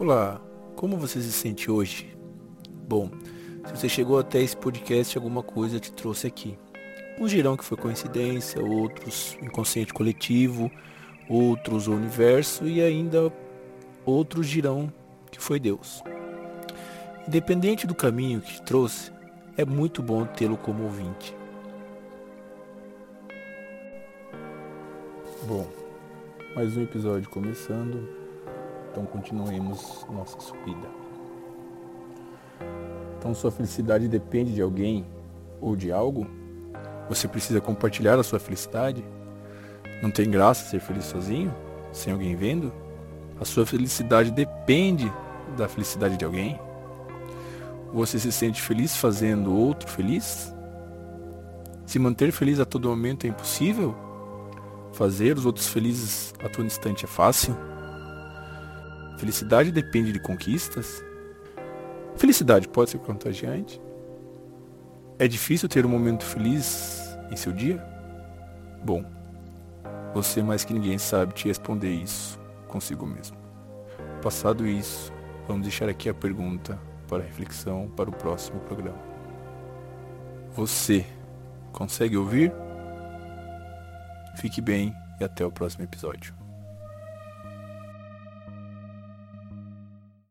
Olá, como você se sente hoje? Bom, se você chegou até esse podcast, alguma coisa te trouxe aqui. Uns dirão que foi coincidência, outros inconsciente coletivo, outros o universo e ainda outros dirão que foi Deus. Independente do caminho que te trouxe, é muito bom tê-lo como ouvinte. Bom, mais um episódio começando, então continuemos nossa subida. Então sua felicidade depende de alguém ou de algo? Você precisa compartilhar a sua felicidade? Não tem graça ser feliz sozinho, sem alguém vendo? A sua felicidade depende da felicidade de alguém? Você se sente feliz fazendo outro feliz? Se manter feliz a todo momento é impossível? Fazer os outros felizes a todo instante é fácil? Felicidade depende de conquistas? Felicidade pode ser contagiante? É difícil ter um momento feliz em seu dia? Bom, você mais que ninguém sabe te responder isso consigo mesmo. Passado isso, vamos deixar aqui a pergunta para reflexão para o próximo programa. Você consegue ouvir? Fique bem e até o próximo episódio.